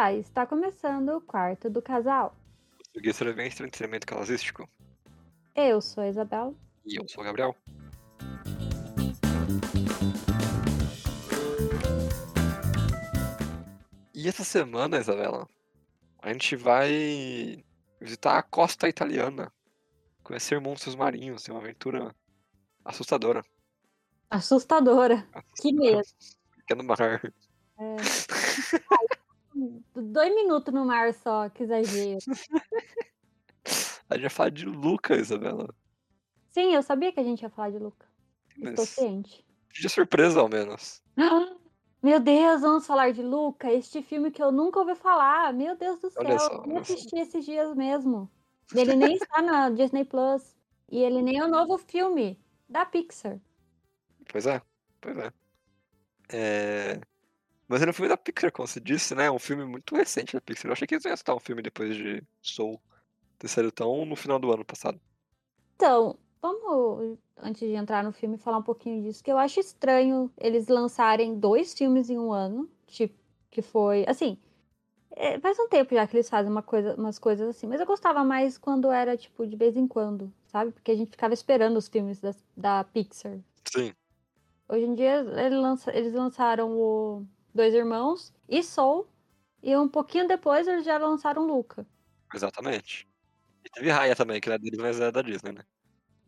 Olá, está começando o quarto do casal. Português Sobrevivência Entretenimento Casalístico. Eu sou a Isabel. E eu sou o Gabriel. E essa semana, Isabela, a gente vai visitar a costa italiana, conhecer monstros marinhos, é uma aventura assustadora. Assustadora. Que medo. Pequeno mar. É. Dois minutos no mar só, que exagero. A gente vai falar de Luca, Isabela. Sim, eu sabia que a gente ia falar de Luca. Estou Mas ciente. de surpresa, ao menos. Meu Deus, vamos falar de Luca, este filme que eu nunca ouvi falar. Meu Deus do céu, só, eu olha só. assisti esses dias mesmo. Ele nem está na Disney Plus. E ele nem é o novo filme da Pixar. Pois é, pois é. É... Mas era um filme da Pixar, como você disse, né? Um filme muito recente da Pixar. Eu achei que eles iam citar um filme depois de Soul ter saído tão no final do ano passado. Então, vamos, antes de entrar no filme, falar um pouquinho disso, que eu acho estranho eles lançarem dois filmes em um ano, tipo, que foi, assim, é, faz um tempo já que eles fazem uma coisa, umas coisas assim, mas eu gostava mais quando era, tipo, de vez em quando, sabe? Porque a gente ficava esperando os filmes das- da Pixar. Sim, Hoje em dia, ele lança- eles lançaram o Dois Irmãos e Soul, e um pouquinho depois eles já lançaram Luca. exatamente. E teve Raya também, que não é deles, mas é da Disney, né?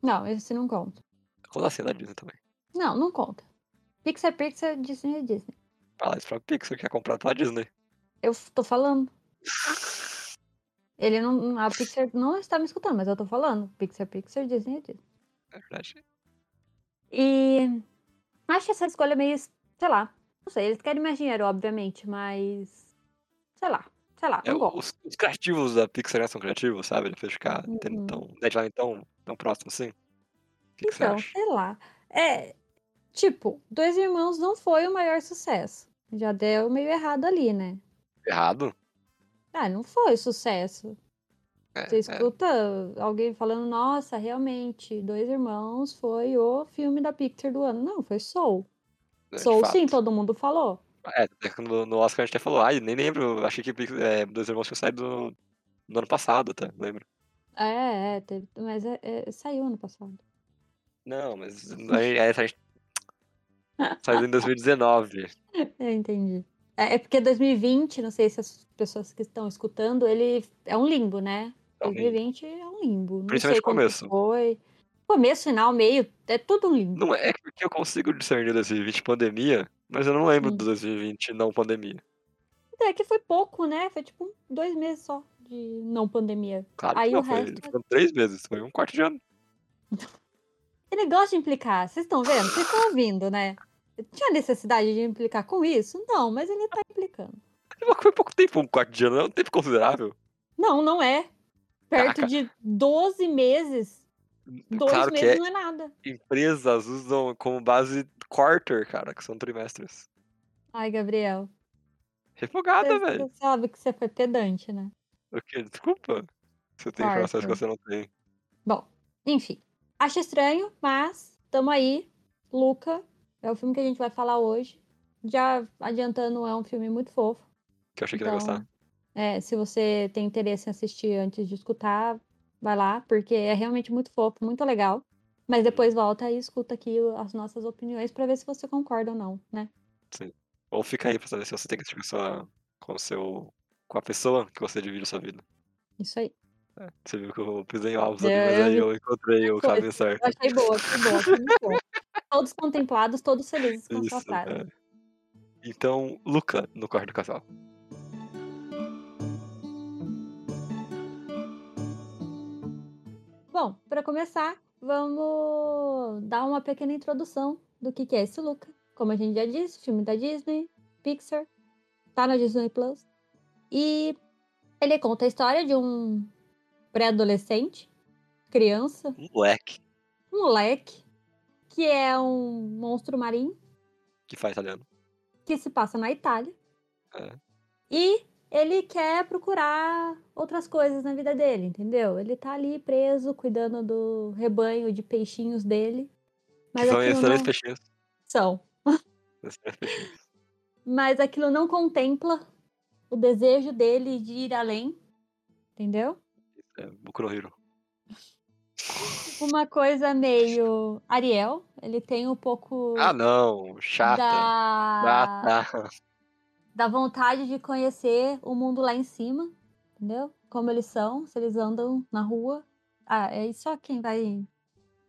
Não, esse não conta. Como assim é da Disney também? Não, não conta. Pixar, Pixar, Disney é Disney. Fala isso pra Pixar, que é comprado pela Disney. Eu tô falando. Ele não. A Pixar não está me escutando, mas eu tô falando. Pixar, Pixar, Disney é Disney. É verdade. E acho essa escolha meio. Sei lá. Não sei, eles querem mais dinheiro, obviamente, mas. Sei lá. Sei lá, É, os, os criativos da Pixar né, são criativos, sabe? Ele fez ficar tendo Uhum. tão, deadline tão, tão próximo assim. Que, que Então, acha? sei lá. É. Tipo, Dois Irmãos não foi o maior sucesso. Já deu meio errado ali, né? Errado? Ah, não foi sucesso. É, Você é. escuta alguém falando, nossa, realmente, Dois Irmãos foi o filme da Pixar do ano. Não, foi Soul. É, de Soul, sim, todo mundo falou. É, até no, no Oscar a gente até falou, ai, nem lembro, achei que é, Dois Irmãos tinha saído no, no ano passado, tá? Lembro. É, é, teve- mas é- é, saiu ano passado. Não, mas aí, aí a gente saiu em 2019. Eu entendi. É, é porque 2020, não sei se as pessoas que estão escutando, ele é um limbo, né? É um limbo. 2020 é um limbo. Não Principalmente sei o começo. Foi. Começo, final, meio, é tudo limbo. Não é porque eu consigo discernir 2020 pandemia, mas eu não lembro Hum. do 2020 não pandemia. É que foi pouco, né? Foi tipo dois meses só de não pandemia. Claro Aí que não, o foi, resto foram três meses, foi um quarto de ano. Ele gosta de implicar. Vocês estão vendo? Vocês estão ouvindo, né? Tinha necessidade de implicar com isso? Não, mas ele tá implicando. Foi pouco tempo, um quarto de ano, é um tempo considerável. Não, não é. Perto Caraca. de 12 meses, dois claro que meses é, não é nada. empresas usam como base quarter, cara, que são trimestres. Ai, Gabriel. Refogada, velho. você sabe que você foi pedante, né? O quê? Desculpa. Você tem informações que você não tem. Bom, enfim. Acho estranho, mas tamo aí. Luca é o filme que a gente vai falar hoje. Já adiantando, é um filme muito fofo. Que eu achei que ele ia Então, gostar. é, se você tem interesse em assistir antes de escutar, vai lá, porque é realmente muito fofo, muito legal. Mas depois volta e escuta aqui as nossas opiniões pra ver se você concorda ou não, né? Sim. Ou fica aí pra saber se você tem que assistir com, sua, o seu, com a pessoa que você divide a sua vida. Isso aí. É, você viu que eu pisei Eu- ali, mas aí eu encontrei o Foi, caminho Eu certo. achei boa, achei boa, achei boa. Todos contemplados, todos felizes com sua Isso, frase. é. Então, Luca, no quarto do casal. Bom, para começar, vamos dar uma pequena introdução do que, que é esse Luca. Como a gente já disse, filme da Disney, Pixar, tá na Disney Plus. E ele conta a história de um pré-adolescente, criança, Moleque, um moleque, que é um monstro marinho que faz italiano. que se passa na Itália. É. E ele quer procurar outras coisas na vida dele, entendeu? Ele tá ali preso, cuidando do rebanho de peixinhos dele. Mas são excelentes não... peixinhos. São. Mas aquilo não contempla o desejo dele de ir além, entendeu? É, Boku no Hero. Uma coisa meio Ariel, ele tem um pouco Ah, não. Chata. da, Chata. Da vontade de conhecer o mundo lá em cima, entendeu? Como eles são, se eles andam na rua. Ah, é só quem vai,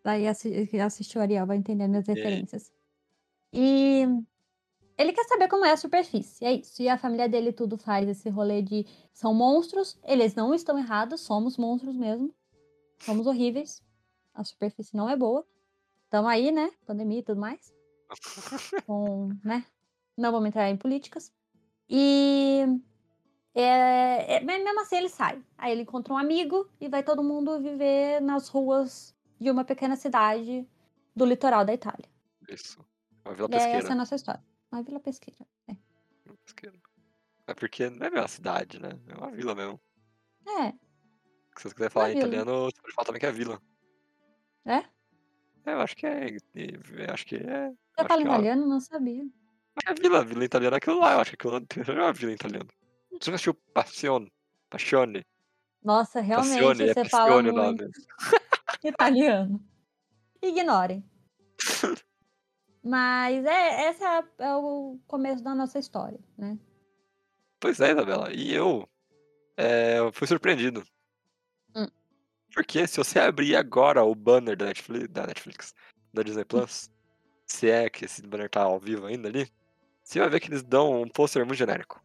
vai assi- assistir o Ariel vai entender minhas aí? referências. E ele quer saber como é a superfície, é isso. E a família dele tudo faz esse rolê de são monstros, eles não estão errados, somos monstros mesmo. Somos horríveis. A superfície não é boa. Tamo aí, né? Pandemia e tudo mais. Com, né? Não vamos entrar em políticas. E é, é- mesmo assim ele sai. Aí ele encontra um amigo e vai todo mundo viver nas ruas de uma pequena cidade do litoral da Itália. Isso. Uma vila E essa é pesqueira. a nossa história. Uma vila pesqueira. É. Vila pesqueira. É porque não é uma cidade, né? É uma vila mesmo. É, Se você quiser falar em italiano, você pode falar também que é vila. É? É, eu acho que é. Eu acho que é. Você fala é italiano? Não sabia. É vila, vila italiana é aquilo lá. Eu acho que aquilo lá é uma vila italiana. Você nunca assistiu Passione? Passione? Nossa, realmente Passione, é você fala Passione o muito nome. italiano. Ignorem. Mas é, esse é, a- é o começo da nossa história, né? Pois é, Isabela. E eu é, eu fui surpreendido. Hum. Porque se você abrir agora o banner da Netflix, da Netflix, da Disney Plus, se é que esse banner tá ao vivo ainda ali, você vai ver que eles dão um pôster muito genérico.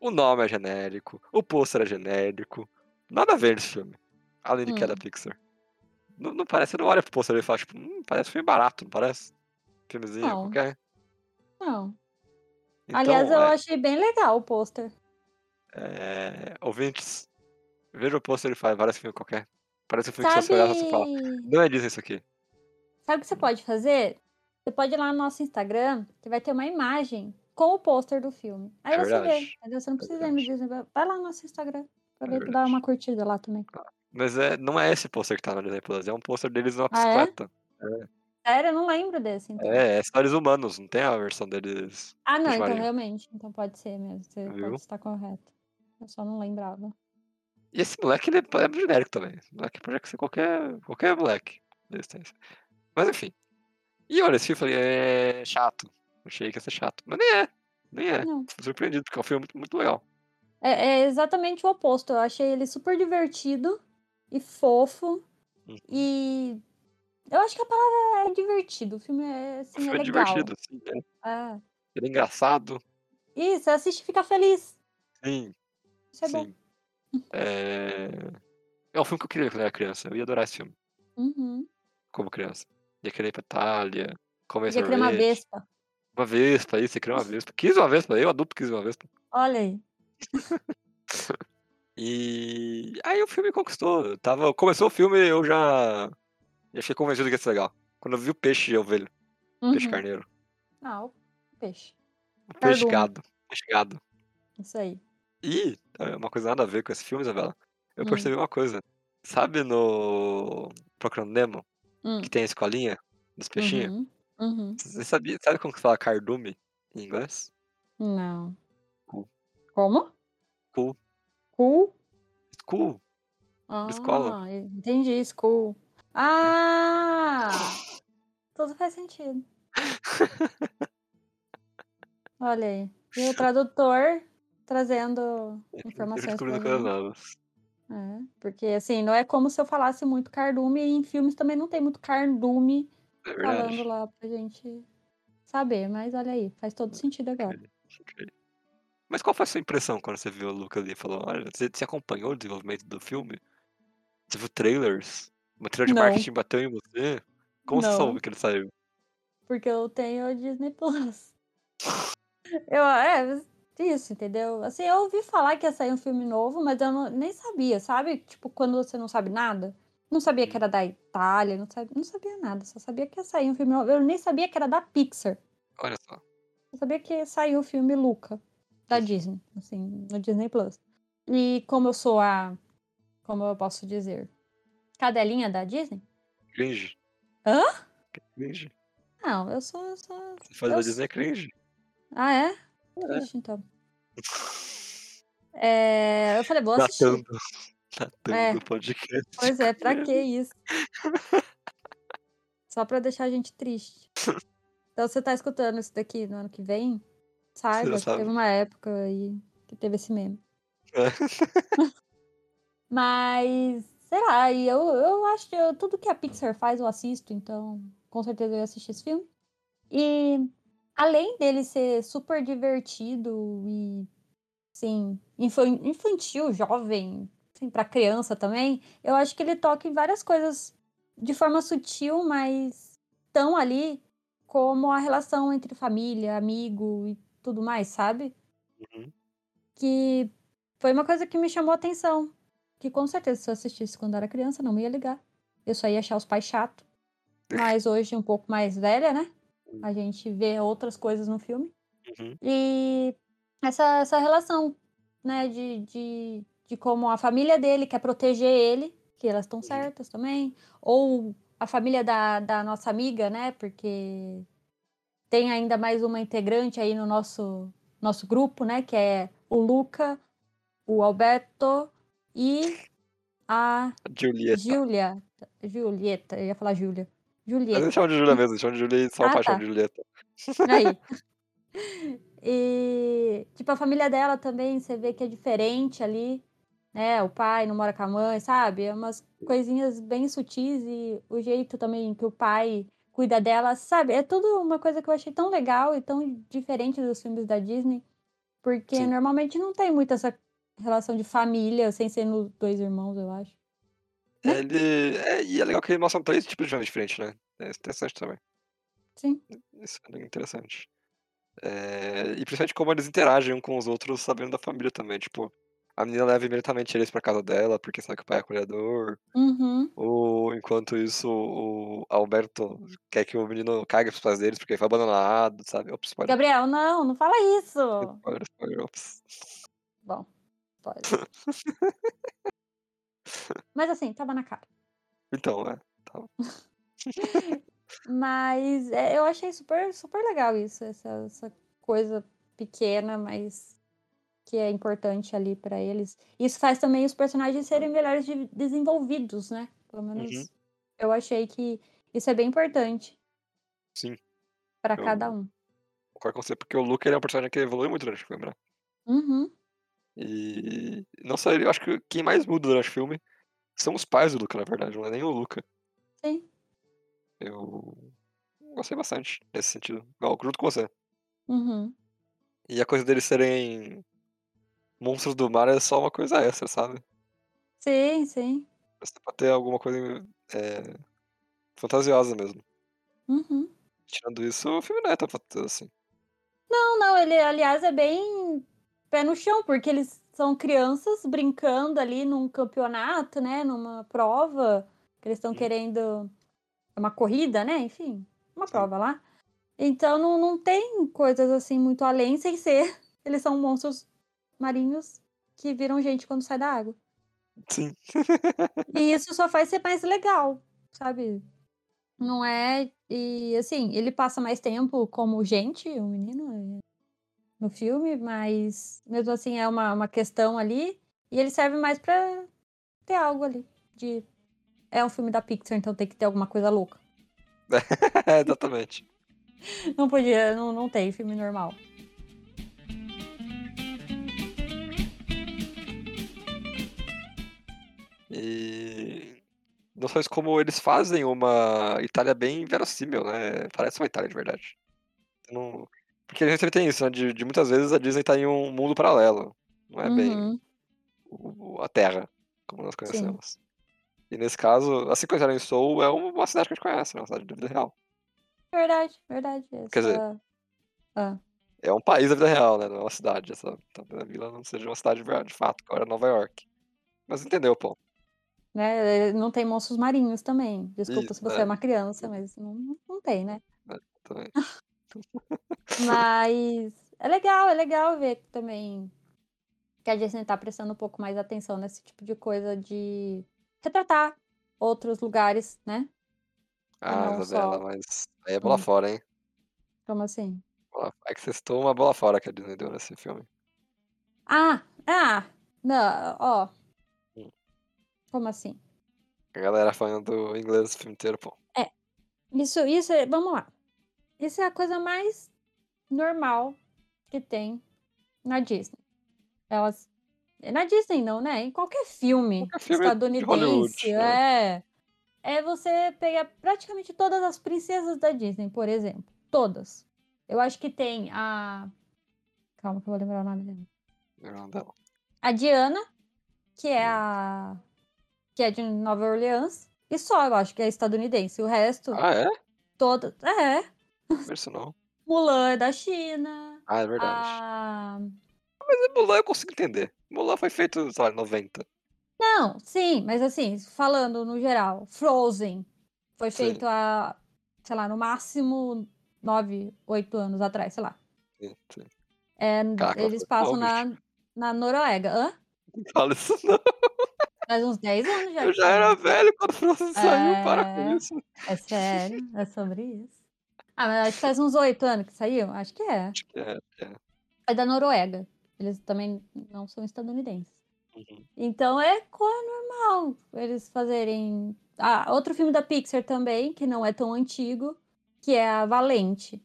O nome é genérico, o pôster é genérico. Nada a ver nesse filme. Além de que é da Hum. Pixar. Não, não parece, você não olha pro pôster e fala, tipo, hum, parece filme barato, não parece? Filmezinho Não. qualquer. Não. Então, Aliás, eu é, achei bem legal o pôster. é, ouvintes, veja o pôster e fala, parece filme qualquer. Parece um filme que se você olhar, você fala, Sabe... não é Disney isso aqui. Sabe o que você pode fazer? Você pode ir lá no nosso Instagram, que vai ter uma imagem com o pôster do filme. Aí É você vê, entendeu? Você não É precisa ir no verdade. Disney. vai- lá no nosso Instagram. É Aproveita e dá verdade. uma curtida lá também. Mas é, não é esse pôster que tá na Disney Plus, é um pôster deles numa Ah, é? bicicleta. Sério, eu não lembro desse, então. É, é Histórias Humanos, não tem a versão deles. Ah, não, então realmente. Então pode ser mesmo. Você Viu? pode estar correto. Eu só não lembrava. E esse moleque, ele é, é genérico também. Esse moleque pode ser qualquer, qualquer moleque da existência. Mas enfim. E olha, esse filme eu falei, é chato. Achei que ia ser chato. Mas nem é. Nem é. Não. Surpreendido, porque é um filme muito, muito legal. É, é exatamente o oposto. Eu achei ele super divertido e fofo. Uhum. E eu acho que a palavra é divertido. O filme é, O assim, filme é é legal. divertido, assim. É. É. Ele é engraçado. Isso, assiste e fica feliz. Sim, Isso é bom. sim. É... é um filme que eu queria quando eu era criança. Eu ia adorar esse filme, Uhum. como criança. Ia querer ir pra Itália, comer Podia criar uma vespa. Uma vespa, isso, você queria uma vespa. Quis uma vespa, eu adulto quis uma vespa. Olha aí. E aí o filme conquistou. Eu tava... Começou o filme, eu já. Já fiquei convencido que ia ser legal. Quando eu vi o peixe e ovelha, peixe Uhum. carneiro. Ah, o peixe. O peixe gado. Peixe gado. Isso aí. E é uma coisa nada a ver com esse filme, Isabela. Eu Hum. percebi uma coisa. Sabe no Procurando Nemo, Hum. que tem a escolinha dos peixinhos? Uhum. Uhum. Você sabia, sabe como que fala cardume em inglês? Não. Cu. Como? Cu. Cu? School. Ah, escola. entendi, school. Ah! Tudo faz sentido. Olha aí. E o tradutor trazendo informações Descobrindo coisas gente. novas. É, porque assim, não é como se eu falasse muito cardume, e em filmes também não tem muito cardume É falando lá pra gente saber, mas olha aí, faz todo sentido agora. Mas qual foi a sua impressão quando você viu o Luca ali e falou, olha, você, você acompanhou o desenvolvimento do filme? Você viu trailers? Uma trailer de Não. marketing bateu em você? Como você Não. soube que ele saiu? Porque eu tenho o Disney Plus. Eu, é, isso, entendeu? Assim, eu ouvi falar que ia sair um filme novo, mas eu não- nem sabia, sabe? Tipo, quando você não sabe nada. Não sabia que era da Itália, não sabia, não sabia nada, só sabia que ia sair um filme novo. Eu nem sabia que era da Pixar. Olha só. Eu sabia que saiu o filme Luca, da Disney, assim, no Disney Plus. E como eu sou a. Como eu posso dizer? Cadelinha da Disney? Cringe. Hã? Cringe. Não, eu sou. Eu sou... Você faz Eu da Disney cringe. Ah, é? Triste, então. É, eu falei, vou assistir. Datando. Datando É. o podcast. Pois é, pra que isso? Só pra deixar a gente triste. Então você tá escutando isso daqui no ano que vem? Saiba que sabe. teve uma época aí que teve esse meme. É. Mas, sei lá, e eu, eu acho que eu- tudo que a Pixar faz eu assisto, então com certeza eu ia assistir esse filme. E além dele ser super divertido e, assim, infan- infantil, jovem, assim, pra criança também, eu acho que ele toca em várias coisas de forma sutil, mas tão ali como a relação entre família, amigo e tudo mais, sabe? Uhum. que foi uma coisa que me chamou a atenção. Que com certeza, se eu assistisse quando era criança, não me ia ligar. Eu só ia achar os pais chato. Mas hoje, um pouco mais velha, né? A gente vê outras coisas no filme. Uhum. E essa, essa relação, né? De, de, de como a família dele quer proteger ele, que elas estão certas também. Ou a família da, da nossa amiga, né? Porque tem ainda mais uma integrante aí no nosso, nosso grupo, né? Que é o Luca, o Alberto e a Julieta. Julia. Julieta, eu ia falar Júlia. Mas eles Julieta. chamam de Julia mesmo, eles chamam de Julia e só Ah, a paixão tá. de Julieta. Aí. E, tipo, a família dela também, você vê que é diferente ali, né? O pai não mora com a mãe, sabe? É umas coisinhas bem sutis e o jeito também que o pai cuida dela, sabe? É tudo uma coisa que eu achei tão legal e tão diferente dos filmes da Disney, porque Sim. normalmente não tem muito essa relação de família, sem ser nos dois irmãos, eu acho. Né? Ele. É, e é legal que ele mostra três tipos de família diferentes, né? É interessante também. Sim. Isso é interessante. É, e principalmente como eles interagem um com os outros sabendo da família também. Tipo, a menina leva imediatamente eles pra casa dela porque sabe que o pai é acolhedor. Uhum. Ou enquanto isso, o Alberto quer que o menino cague pros pais deles porque ele foi abandonado, sabe? Ops, spoiler. Gabriel, não, não fala isso! Spoiler, spoiler, ops. Bom, spoiler. Mas assim, tava na cara. Então, é. Tá. Mas é, eu achei super, super legal isso, essa, essa coisa pequena, mas que é importante ali pra eles. Isso faz também os personagens serem melhores de- desenvolvidos, né? Pelo menos Uhum. eu achei que isso é bem importante Sim, pra eu- cada um. concordo com você, porque o Luke ele é um personagem que evolui muito durante o filme, né? Uhum. E não só ele, eu acho que quem mais muda durante o filme são os pais do Luca, na verdade, não é nem o Luca. Sim. Eu gostei bastante nesse sentido. Igual, junto com você. Uhum. E a coisa deles serem monstros do mar é só uma coisa extra, sabe? Sim, sim. Mas pra ter alguma coisa é, fantasiosa mesmo. Uhum. Tirando isso, o filme não é tão fantasioso assim. Não, não, ele, aliás, é bem pé no chão, porque eles são crianças brincando ali num campeonato, né? Numa prova, que eles estão querendo. Uma corrida, né? Enfim, uma Sim. prova lá. Então não, não tem coisas assim muito além, sem ser. Eles são monstros marinhos que viram gente quando sai da água. Sim. E isso só faz ser mais legal, sabe? Não é. E assim, ele passa mais tempo como gente, o menino, é, no filme, mas mesmo assim é uma, uma questão ali. E ele serve mais pra ter algo ali. De. É um filme da Pixar, então tem que ter alguma coisa louca. Exatamente. Não podia, não, não tem filme normal. E não só isso, como eles fazem uma Itália bem verossímil, né? Parece uma Itália de verdade. Não... Porque a gente sempre tem isso, né? De, de muitas vezes a Disney tá em um mundo paralelo. Não é bem Uhum, o- a Terra, como nós sim. conhecemos. E nesse caso, assim como em Soul, é uma cidade que a gente conhece, né? Uma cidade da vida real. Verdade, verdade. Quer dizer, Essa. Ah, é um país da vida real, né? Não é uma cidade. Essa talvez a vila não seja uma cidade de fato, agora é Nova York. Mas entendeu, pô. né? Não tem monstros marinhos também. Desculpa se você é é. uma criança, mas não, não tem, né? é, também. Mas é legal, é legal ver também que a Disney tá prestando um pouco mais atenção nesse tipo de coisa de retratar outros lugares, né? Ah, não Isabela, só. mas aí é bola Hum, fora, hein? como assim? É que vocês estão uma bola fora que a Disney deu nesse filme. Ah, Ah, não, ó. Hum. Como assim? A galera falando inglês o filme inteiro, pô. Isso, isso, é- vamos lá. Isso é a coisa mais normal que tem na Disney. Elas. Na Disney não, né? Em qualquer filme, Qualquer filme de estadunidense, Hollywood, é. É você pegar praticamente todas as princesas da Disney, por exemplo. Todas. Eu acho que tem a. Calma que eu vou lembrar o nome dela. A Diana, que é Hum. a. que é de Nova Orleans. E só, eu acho que é estadunidense. O resto, Ah, é? todas. É. Não. Mulan é da China. Ah, é verdade. A... Mas Mulan eu consigo entender. Mulan foi feito, sei lá, em 90. Não, sim, mas assim, falando no geral, Frozen foi Sim. feito há, sei lá, no máximo nove, oito anos atrás, sei lá. Sim, sim. É, Caraca, eles passam bom, na, na Noruega. Hã? Não fala isso não. Faz uns 10 anos já. Eu já era velho quando Frozen saiu, para com É. isso. É sério? É sobre isso? Ah, mas acho que faz uns oito anos que saiu. Acho que é. Acho que é. é. É da Noruega. Eles também não são estadunidenses. Uhum. Então é coisa normal eles fazerem. Ah, outro filme da Pixar também, que não é tão antigo, que é a Valente.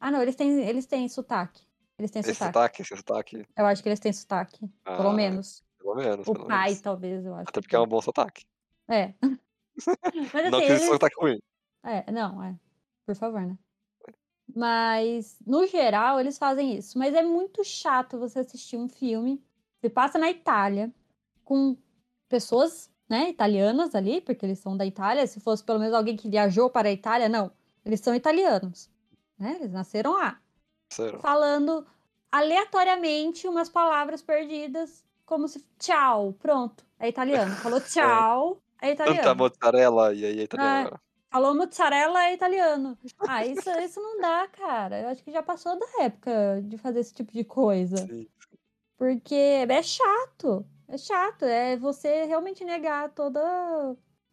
Ah, não, eles têm, eles têm sotaque. Eles têm Esse sotaque. sotaque, esse sotaque. Eu acho que eles têm sotaque. Pelo ah, menos. Pelo menos. O pelo pai, menos. talvez, eu acho. Até que porque é um bom sotaque. É. Mas não assim, que esse eles. sotaque ruim. É, não, é. Por favor, né? Mas, no geral, eles fazem isso. Mas é muito chato você assistir um filme. Você passa na Itália com pessoas, né, italianas ali, porque eles são da Itália. Se fosse pelo menos alguém que viajou para a Itália, não. Eles são italianos. Né? Eles nasceram lá. Sério. Falando aleatoriamente umas palavras perdidas, como se. Tchau, pronto. É italiano. Falou tchau, é Tanta italiano. mozzarella e aí é italiano agora. Falou mozzarella é italiano. Ah, isso, isso não dá, cara. Eu acho que já passou da época de fazer esse tipo de coisa. Sim. Porque é chato. É chato. É você realmente negar toda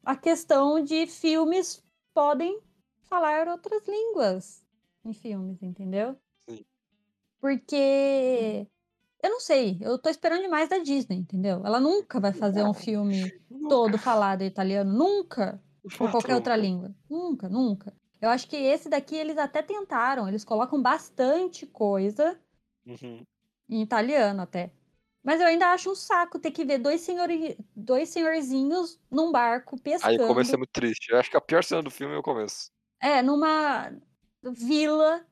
a questão de filmes podem falar outras línguas em filmes, entendeu? Sim. Porque eu não sei, eu tô esperando demais da Disney, entendeu? Ela nunca vai fazer um filme todo falado em italiano, nunca ou qualquer outra língua. Nunca, nunca. Eu acho que esse daqui eles até tentaram. Eles colocam bastante coisa Uhum. em italiano até. Mas eu ainda acho um saco ter que ver dois, senhori... dois senhorzinhos num barco Aí pescando. o começo é muito triste. Eu acho que a pior cena do filme é o começo. É, numa vila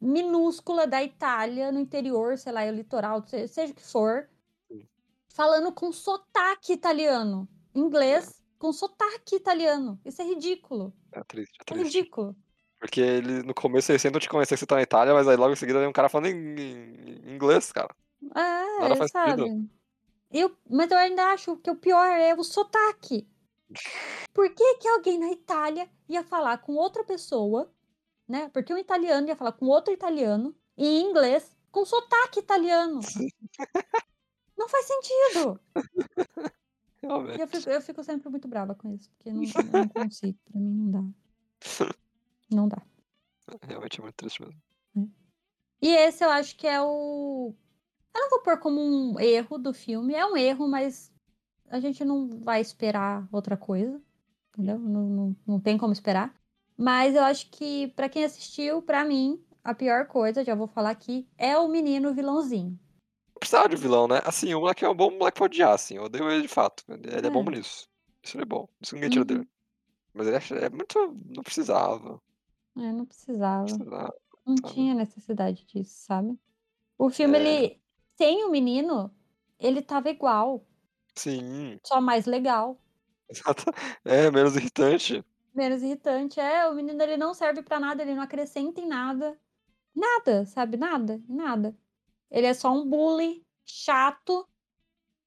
minúscula da Itália, no interior, sei lá, é o litoral, se- seja o que for, Sim. falando com sotaque italiano. Inglês com sotaque italiano. Isso é ridículo. É triste, é É triste. ridículo. Porque ele, no começo eles tentam te convencer que você tá na Itália, mas aí logo em seguida vem um cara falando em, em inglês, cara. É, Nada faz sabe? sentido. Eu, mas eu ainda acho que o pior é o sotaque. Por que, que alguém na Itália ia falar com outra pessoa, né? Porque um italiano ia falar com outro italiano em inglês com sotaque italiano. Não faz sentido. Realmente. eu fico, eu fico sempre muito brava com isso, porque não, não consigo. Pra mim não dá. Não dá. Realmente é muito triste mesmo. E esse eu acho que é o. Eu não vou pôr como um erro do filme. É um erro, mas a gente não vai esperar outra coisa. Entendeu? Não, não, não tem como esperar. Mas eu acho que, pra quem assistiu, pra mim, a pior coisa, já vou falar aqui, é o menino vilãozinho. Não precisava de vilão, né? Assim, o moleque é um bom moleque pra odiar, assim. Eu odeio ele de fato. Ele é bom É. nisso. Isso ele é bom. Isso ninguém tira Uhum. dele. Mas ele é, é muito. Não precisava. É, não precisava. Não precisava. Não sabe? tinha necessidade disso, sabe? O filme, É. ele. Sem o menino, ele tava igual, Sim. só mais legal. Exato. É, menos irritante. menos irritante. É, o menino ele não serve pra nada, ele não acrescenta em nada. Nada, sabe? Nada, nada. Ele é só um bully chato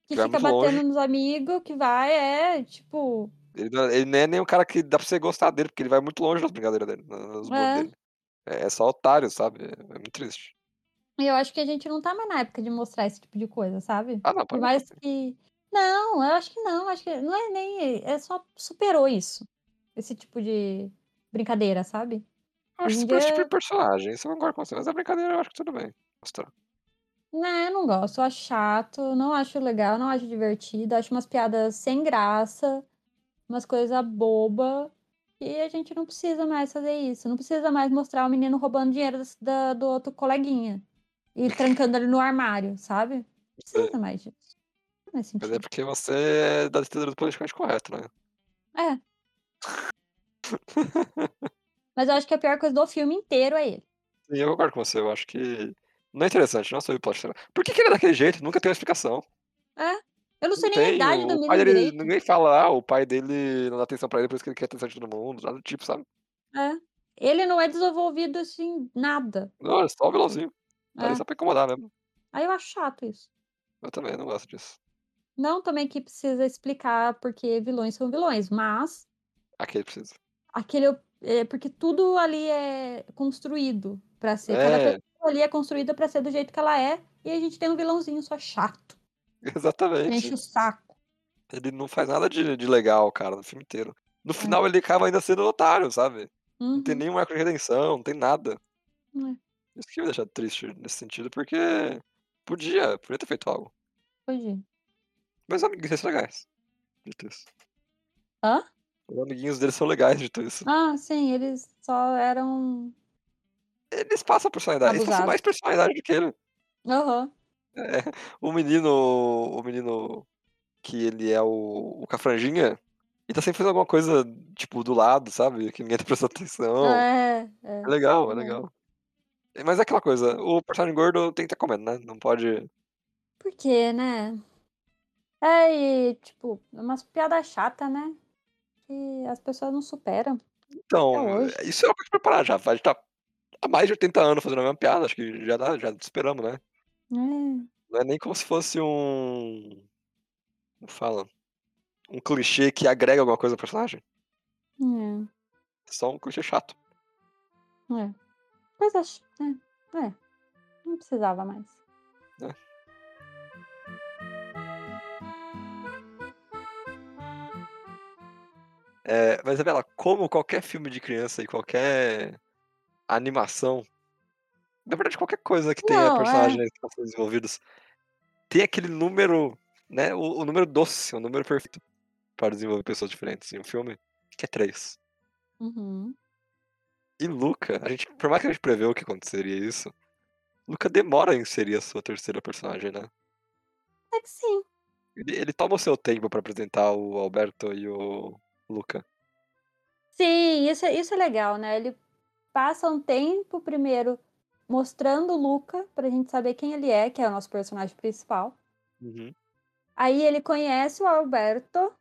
que Vai fica batendo longe. nos amigos, que vai, é, tipo. Ele não, é- ele nem é nem um cara que dá pra você gostar dele, porque ele vai muito longe nas brincadeiras dele, nos É. dele. É, é só otário, sabe? É, é muito triste. E eu acho que a gente não tá mais na época de mostrar esse tipo de coisa, sabe? Ah, não, Por mais que. Não, eu acho que não. Acho que não é nem. É só superou isso. Esse tipo de brincadeira, sabe? Eu acho Hoje em super esse tipo de personagem, isso eu concordo com você. Mas a brincadeira eu acho que tudo bem. Mostrar. Né, não gosto, eu acho chato, não acho legal, não acho divertido, acho umas piadas sem graça, umas coisa boba, e a gente não precisa mais fazer isso, não precisa mais mostrar o menino roubando dinheiro da do outro coleguinha, e trancando ele no armário, sabe. Não precisa mais disso. Não faz Mas é porque você é da ditadura do politicamente correto, né. É. Mas eu acho que a pior coisa do filme inteiro é ele. Sim, eu concordo com você, eu acho que não é interessante, não é sobre o plot. Por que que ele é daquele jeito? Nunca tem uma explicação. É, eu não Não sei nem a tem, idade o do menino dele ninguém fala: "Ah, o pai dele não dá atenção pra ele, por isso que ele quer atenção de todo mundo", nada do tipo, sabe. É, ele não é desenvolvido, assim, nada. Não, é só o vilãozinho, tá É. só pra incomodar mesmo. Aí eu acho chato isso. Eu também não gosto disso. Não também que precisa explicar porque vilões são vilões, mas Aquele precisa. aquele eu é porque tudo ali é construído pra ser cada É. pessoa ali é construída pra ser do jeito que ela é, e a gente tem um vilãozinho só chato. Exatamente. enche o saco. Ele não faz nada de de legal, cara, no filme inteiro. No É. final ele acaba ainda sendo otário, sabe. Não tem Uhum. nenhum arco de redenção, não tem nada. É. Isso que me deixa triste nesse sentido, porque podia, podia ter feito algo. Podia. Mas os amiguinhos dele são legais, dito isso. Hã? Os amiguinhos dele são legais, dito isso. Ah, sim, eles só eram Eles passam personalidade, eles passam mais abusados. personalidade do que ele. Aham. É, o menino o menino que ele é o o cafranjinha, ele tá sempre fazendo alguma coisa, tipo, do lado, sabe, que ninguém tá prestando atenção. É, é. É legal, é É. legal. Mas é aquela coisa, o personagem gordo tem que estar comendo, né, não pode Por quê, né? É, e tipo, é umas piada chata, né, que as pessoas não superam. Então, isso é uma coisa pra parar já, a gente tá há mais de 80 anos fazendo a mesma piada, acho que já dá já esperamos, né. É. Não é nem como se fosse um como fala? Um clichê que agrega alguma coisa ao personagem. É. Só um clichê chato. É. Coisa ch é, é. Não precisava mais. É. Eh, mas Isabela, como qualquer filme de criança e qualquer animação na verdade qualquer coisa que tenha é. personagens que estão desenvolvidos, tem aquele número, né, o o número doce, o número perfeito para desenvolver pessoas diferentes em um filme, que é 3. Uhum. E Luca, a gente por mais que a gente preveu que aconteceria isso, Luca demora a inserir a sua terceira personagem, né. É que sim. Ele ele toma o seu tempo pra apresentar o Alberto e o Luca. Sim, isso é isso é legal, né, ele passa um tempo primeiro mostrando o Luca, pra gente saber quem ele é, que é o nosso personagem principal. Uhum. Aí ele conhece o Alberto,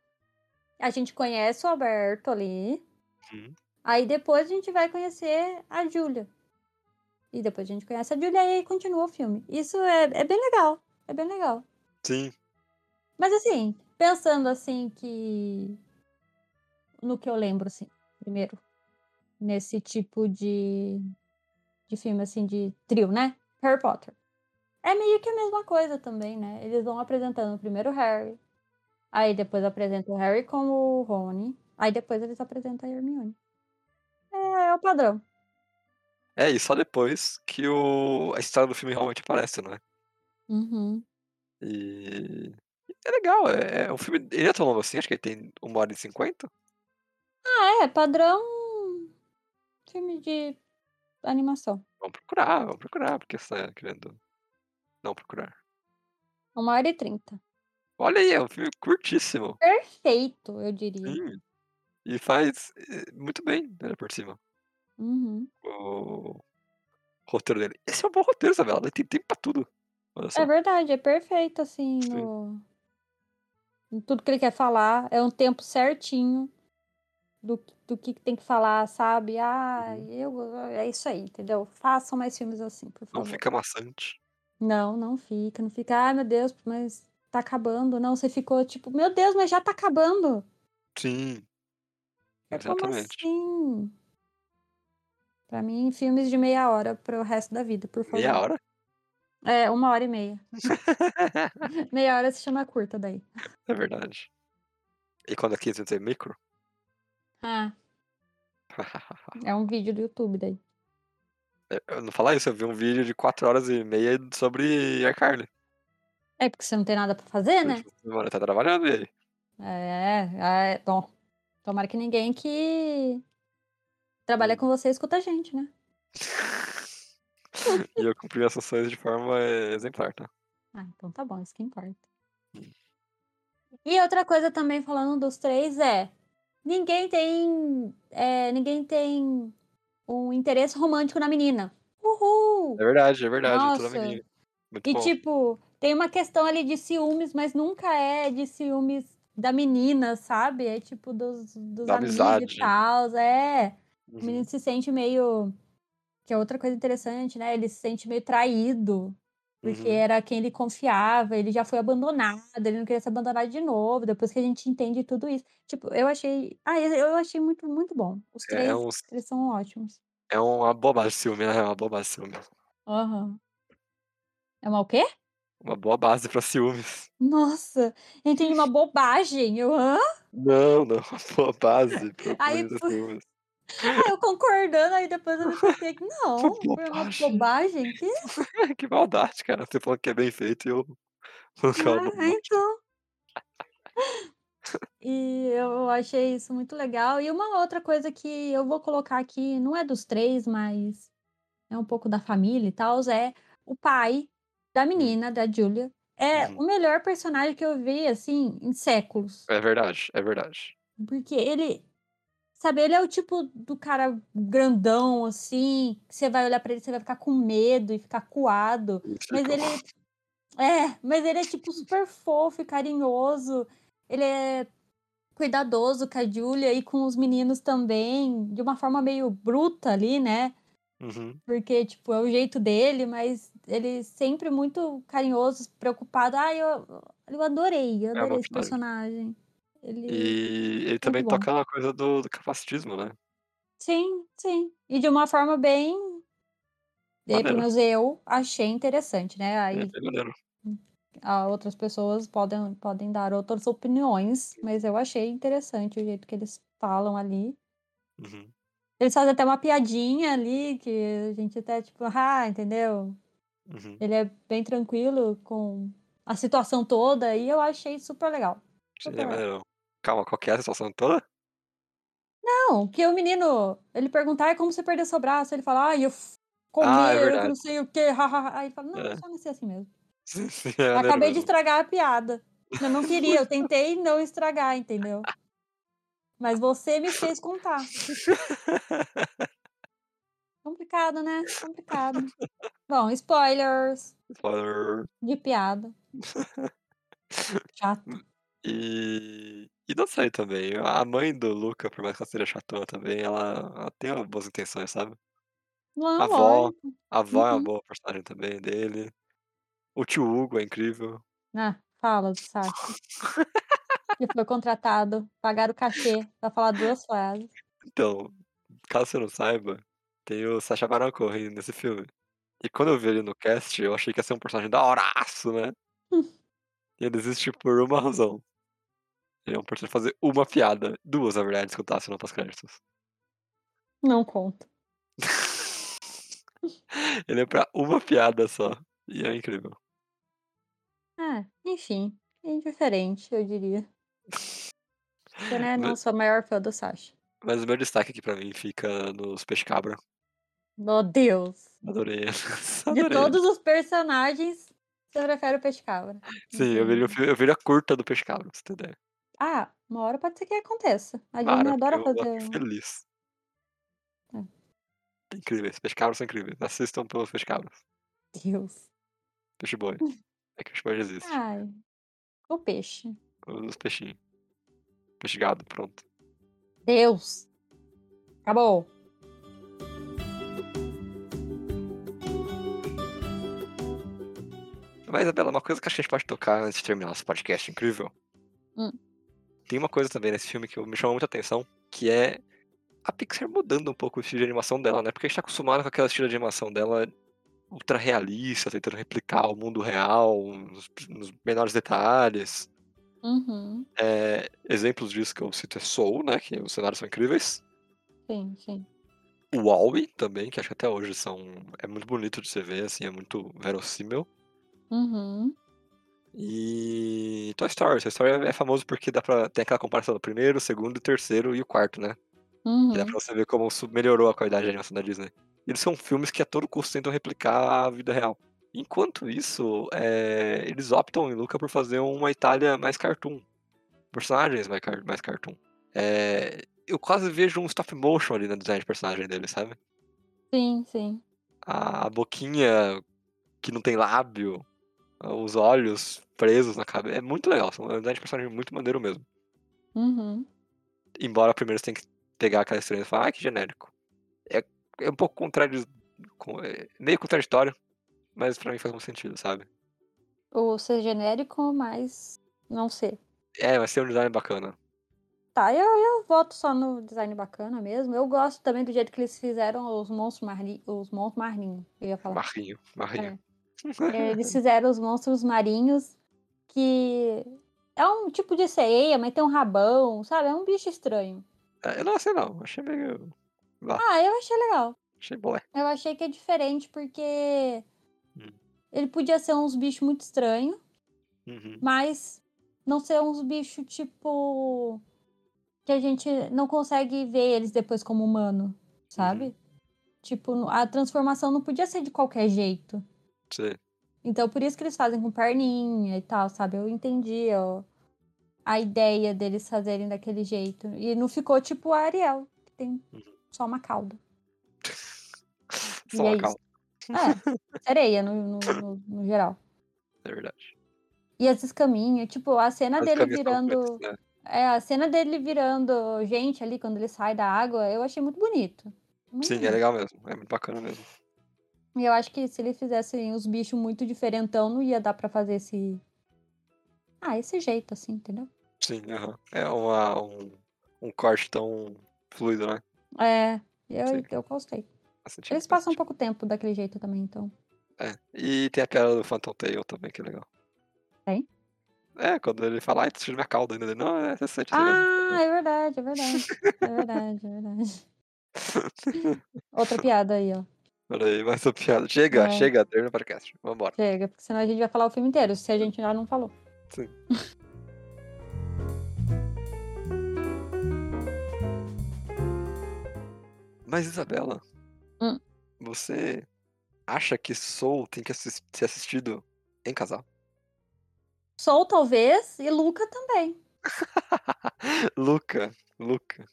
a gente conhece o Alberto ali, Uhum. aí depois a gente vai conhecer a Júlia. E depois a gente conhece a Júlia e aí continua o filme. Isso é é bem legal, é bem legal. Sim. Mas assim, pensando assim que no que eu lembro, assim, primeiro, nesse tipo de de filme, assim, de trio, né, Harry Potter. É meio que a mesma coisa também, né, eles vão apresentando primeiro o Harry, aí depois apresentam o Harry com o Rony, aí depois eles apresentam a Hermione. É, é o padrão. É, e só depois que o a história do filme realmente aparece, né. Uhum. E é legal, é é um filme ele é tão longo assim? Acho que ele tem 1 hora e 50? Ah, é, padrão filme de animação. Vamos procurar, vamos procurar, porque você tá querendo não procurar. 1 hora e 30. Olha aí, é um filme curtíssimo. Perfeito, eu diria. Sim. E faz, eh, muito bem, ainda por cima. Uhum. O roteiro dele. Esse é um bom roteiro, Isabela, ele tem tempo pra tudo. É verdade, é perfeito, assim, Sim. no em tudo que ele quer falar, é um tempo certinho do que do que tem que falar, sabe. "Ah, eu é isso aí", entendeu. Façam mais filmes assim, por Não favor. fica maçante. Não, não fica, não fica: "Ai meu Deus, mas tá acabando". Não, você ficou tipo: "Meu Deus, mas já tá acabando". Sim. É como Exatamente. assim? Pra mim, filmes de meia hora para o resto da vida, por Meia favor. hora? É, 1 hora e meia. Meia hora se chama curta daí. É verdade. E quando é 15 minutos é micro? Ah. É um vídeo do YouTube daí. Eu não falar isso, eu vi um vídeo de 4 horas e meia sobre iCarly. É porque você não tem nada pra fazer, né? Mano, tá trabalhando e aí? É, é, bom. Tomara que ninguém que trabalha Hum. com você escuta a gente, né? e eu cumpri as funções de forma exemplar, tá? Ah, então tá bom, isso que importa. E outra coisa também falando dos três é ninguém tem é, ninguém tem um interesse romântico na menina. Uhul! É verdade, é verdade. Toda Nossa. menina. Muito E bom. tipo, tem uma questão ali de ciúmes, mas nunca é de ciúmes da menina, sabe? É tipo dos, dos Da amigos amizade. e tal. É. O Uhum. menino se sente meio. Que é outra coisa interessante, né? Ele se sente meio traído. Porque Uhum. era quem ele confiava, ele já foi abandonado, ele não queria ser abandonado de novo, depois que a gente entende tudo isso. Tipo, eu achei. Ah, eu achei muito, muito bom. Os É, três, é, um, eles são ótimos. é uma de ciúme, né? É uma de ciúme. Aham. É uma o quê? Uma boa base pra ciúmes. Nossa, entendi uma bobagem. Eu, hã? Não, não, uma boa base pra Aí, muitas Aí eu concordando, aí depois eu me toquei que não, foi uma bobagem. Que? que maldade, cara. Você falou que é bem feito e eu que Ah, então. E eu achei isso muito legal. E uma outra coisa que eu vou colocar aqui, não é dos três, mas é um pouco da família e tal, é o pai da menina, da Julia. É Uhum. o melhor personagem que eu vi, assim, em séculos. É verdade, é verdade. Porque ele, sabe, ele é o tipo do cara grandão, assim, que você vai olhar pra ele, você vai ficar com medo e ficar coado. Mas ele. É, mas ele é, tipo, super fofo e carinhoso. Ele é cuidadoso com a Julia e com os meninos também, de uma forma meio bruta ali, né? Uhum. Porque, tipo, é o jeito dele, mas ele sempre muito carinhoso, preocupado. Ah, eu, eu adorei, eu É adorei esse personagem. Ele. E ele também bom. toca na coisa do, do capacitismo, né? Sim, sim. E de uma forma bem. Pelo Maneiro. menos eu achei interessante, né? É Aí a outras pessoas podem, podem dar outras opiniões, mas eu achei interessante o jeito que eles falam ali. Uhum. Eles fazem até uma piadinha ali, que a gente até, tipo, ah, entendeu? Uhum. Ele é bem tranquilo com a situação toda e eu achei super legal. Sim, Super é legal. Calma, qual que é a situação toda? Não, que o menino, ele perguntar "Ai, como você perdeu seu braço, ele fala, ah, eu comer, Ah, é eu não sei o quê, hahaha. Aí ele fala, não, É. eu só nasci assim mesmo. Sim, é acabei de estragar a piada. Eu não queria, eu tentei não estragar, entendeu? Mas você me fez contar. Complicado, né? Complicado. Bom, spoilers Spoiler. de piada. Chato. E, e não sei também. A mãe do Luca, por mais que ela seja chatona também, ela, ela tem boas intenções, sabe? Não, A avó, lógico. a avó é uma Uhum. boa personagem também dele. O tio Hugo é incrível. Ah, fala do Sacha. Que foi contratado, pagaram o cachê pra falar duas frases. Então, caso você não saiba, tem o Sacha Baron Cohen nesse filme. E quando eu vi ele no cast, eu achei que ia ser um personagem da horaço, né? E ele existe por uma razão. Ele é um personagem fazer uma piada. Duas, na verdade, se contasse no pós-créditos. Não conta. ele é pra uma piada só. E é incrível. Ah, enfim, indiferente, eu diria. Porque, né, não Mas, sou a maior fã do Sacha. mas o meu destaque aqui pra mim fica nos Peixe Cabra. Meu Deus. Adorei. De Adorei todos os personagens, você prefere o Peixe Cabra. Sim, eu vi, o Entendi. fi- eu a curta do Peixe Cabra, pra você ter ideia. Ah, uma hora pode ser que aconteça. A Disney Para, adora eu fazer. feliz. É. Incríveis. Peixe Cabras são incríveis. Assistam pelos Peixe Cabras. Deus. Peixe Boi. É que o Peixe Boi já existe. Ai, o peixe. Os peixinhos. Peixe gado, pronto. Deus. Acabou. Mas, Isabela, uma coisa que acho que a gente pode tocar antes de terminar nosso podcast incrível. Hum. Tem uma coisa também nesse filme que me chamou muita atenção, que é a Pixar mudando um pouco o estilo de animação dela, né? Porque a gente tá acostumado com aquela estilo de animação dela ultra realista, tentando replicar o mundo real nos, nos menores detalhes. Uhum. É, exemplos disso que eu cito é Soul, né? Que os cenários são incríveis. Sim, sim. O Wall-E também, que acho que até hoje são. É muito bonito de se ver, assim, é muito verossímil. Uhum. E. Toy Story. Toy Story é famoso porque dá pra. Tem aquela comparação do primeiro, segundo, terceiro e o quarto, né? Uhum. Dá pra você ver como melhorou a qualidade da animação da Disney. Eles são filmes que a todo custo tentam replicar a vida real. Enquanto isso, é, eles optam em Luca por fazer uma Itália mais cartoon. Personagens mais, car- mais cartoon. É, eu quase vejo um stop motion ali no design de personagem dele, sabe? Sim, sim. A boquinha que não tem lábio, os olhos presos na cabeça. É muito legal. É um de personagem muito maneiro mesmo. Uhum. Embora primeiro você tem que pegar aquela estranha e falar, ah, que genérico. É, é um pouco contrário. é meio contraditório, mas pra mim faz muito sentido, sabe? Ou ser genérico, mas não ser. É, vai ser um design bacana. Tá, eu, eu voto só no design bacana mesmo. Eu gosto também do jeito que eles fizeram os monstros marinhos. Os monstros marinhos, eu ia falar. Marrinho, marrinho. É, Eles fizeram os monstros marinhos que é um tipo de sereia, mas tem um rabão, sabe? É um bicho estranho. É, eu não sei não, achei meio. Lá, Ah, eu achei legal. achei bolé. Eu achei que é diferente porque Hum. ele podia ser uns bichos muito estranhos, Uhum. mas não ser uns bichos tipo que a gente não consegue ver eles depois como humano, sabe? Uhum. Tipo, a transformação não podia ser de qualquer jeito. Sei. Então, por isso que eles fazem com perninha e tal, sabe? Eu entendi ó, a ideia deles fazerem daquele jeito. E não ficou tipo a Ariel, que tem Uhum. só uma cauda. Só E é uma calma, É, sereia no, no, no- no geral. é verdade. E as escaminhas, tipo, a cena As dele virando. né? É, a cena dele virando gente ali quando ele sai da água, eu achei muito bonito. Muito Sim, é legal mesmo. É muito bacana mesmo. E eu acho que se ele fizesse os bichos muito diferentão, não ia dar pra fazer esse. Ah, esse jeito, assim, entendeu? Sim. É uma, um, um corte tão fluido, né? É, eu, Sim. eu gostei. Sentido, Eles passam um pouco tempo daquele jeito também, então. É. E tem a piada do Phantom Tail também, que é legal. Tem? É, quando ele fala, ai, tu tira minha cauda ainda. Não, é recente. esse negócio." Ah, é verdade, é verdade. É verdade, é verdade. Outra piada aí, ó. Olha aí, mais uma piada. Chega, É. chega, termina o podcast. Vambora. Chega, porque senão a gente vai falar o filme inteiro, se a gente já não falou. Sim. Mas, Isabela, Hum. você acha que Soul tem que assis- ser assistido em casal? Soul, talvez, e Luca também. Luca, Luca.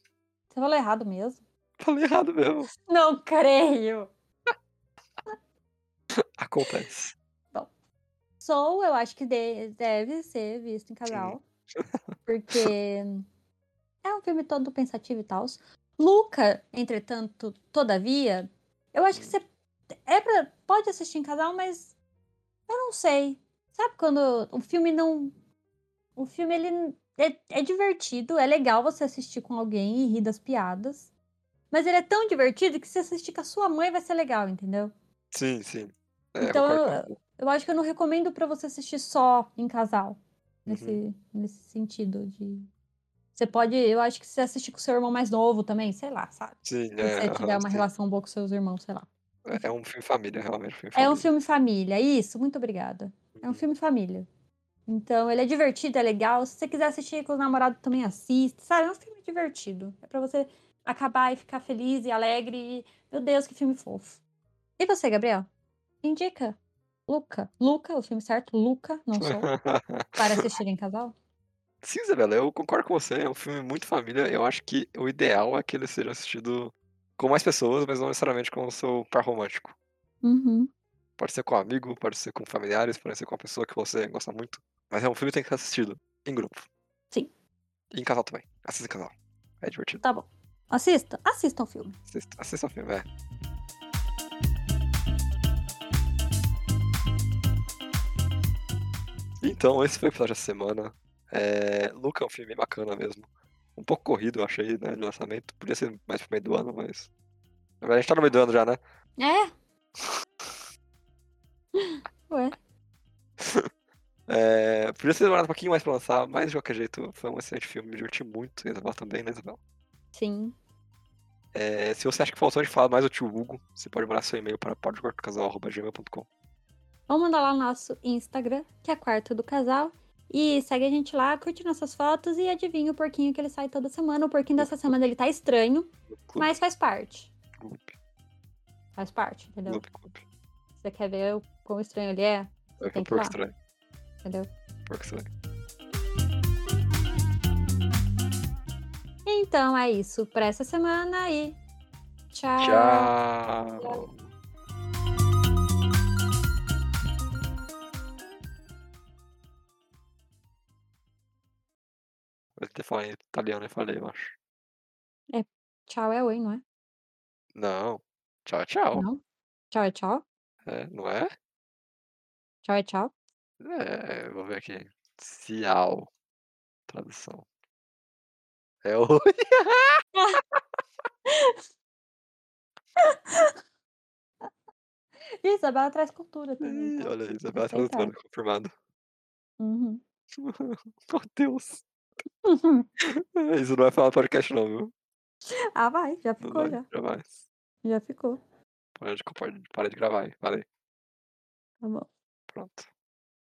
Você falou errado mesmo? Falei errado mesmo. Não creio! Acontece. Soul, eu acho que de- deve ser visto em casal. Porque é um filme todo pensativo e tal. Luca, entretanto, todavia, eu acho que você é pra, pode assistir em casal, mas eu não sei. Sabe quando o filme não. O filme ele é, é divertido, é legal você assistir com alguém e rir das piadas. Mas ele é tão divertido que se assistir com a sua mãe vai ser legal, entendeu? Sim, sim. É, Então, eu-. Eu acho que eu não recomendo pra você assistir só em casal. Nesse, Uhum. nesse sentido de. Você pode. Eu acho que você assistir com seu irmão mais novo também, sei lá, sabe? Sim, Se é, você tiver aham, uma sim. relação boa com seus irmãos, sei lá. É- É um filme família, realmente. Filme É família. um filme família, isso, muito obrigada. É um Uhum. filme família. Então, ele é divertido, é legal. Se você quiser assistir com os namorados, também assiste, sabe? É um filme divertido. É pra você acabar e ficar feliz e alegre. E, meu Deus, que filme fofo. E você, Gabriel? Indica. Luca. Luca, o filme certo? Luca, não sou. Para assistir em casal? Sim, Isabela, eu concordo com você. É um filme muito família. Eu acho que o ideal é que ele seja assistido com mais pessoas, mas não necessariamente com o seu par romântico. Uhum. Pode ser com um amigo, pode ser com familiares, pode ser com uma pessoa que você gosta muito. Mas é um filme que tem que ser assistido em grupo. Sim. E em casal também. Assista em casal. É divertido. Tá bom. Assista. Assista o filme. Assista, assista o filme, é. Então, esse foi o episódio da semana. É... Luca é um filme bem bacana mesmo. Um pouco corrido, eu achei, né, de lançamento. Podia ser mais pro meio do ano, mas. A gente tá no meio do ano já, né? É? Ué. É... Podia ter demorado um pouquinho mais pra lançar, mas de qualquer jeito, foi um excelente filme. Me diverti muito. E Isabel também, né, Isabel? Sim. É, se você acha que faltou gente falar mais do tio Hugo, você pode mandar seu e-mail para podquartocasal.gmail.com. Ou mandar lá no nosso Instagram, que é Quarto do Casal. E segue a gente lá, curte nossas fotos e adivinha o porquinho que ele sai toda semana. O porquinho dessa semana ele tá estranho, mas faz parte. Faz parte, entendeu? Você quer ver o quão estranho ele é? É que tem é que porco estranho. Entendeu? Porco estranho. Então é isso pra essa semana e tchau. Tchau. Falar em italiano, eu falei, eu acho. Tchau é oi, não é? Não. Tchau, tchau. Não? Tchau é tchau? É, não é? Tchau é tchau? É, vou ver aqui. Ciao. Tradução. É oi. Isabela traz cultura também. Ih, tá? olha aí, Isabela Respeitar. tradutora, confirmado. Uhum. Meu Deus. Isso não vai falar podcast não, viu? ah, vai, já ficou, vai, já. jamais. Já ficou. Para de, para de gravar aí, valeu. Tá bom. Pronto.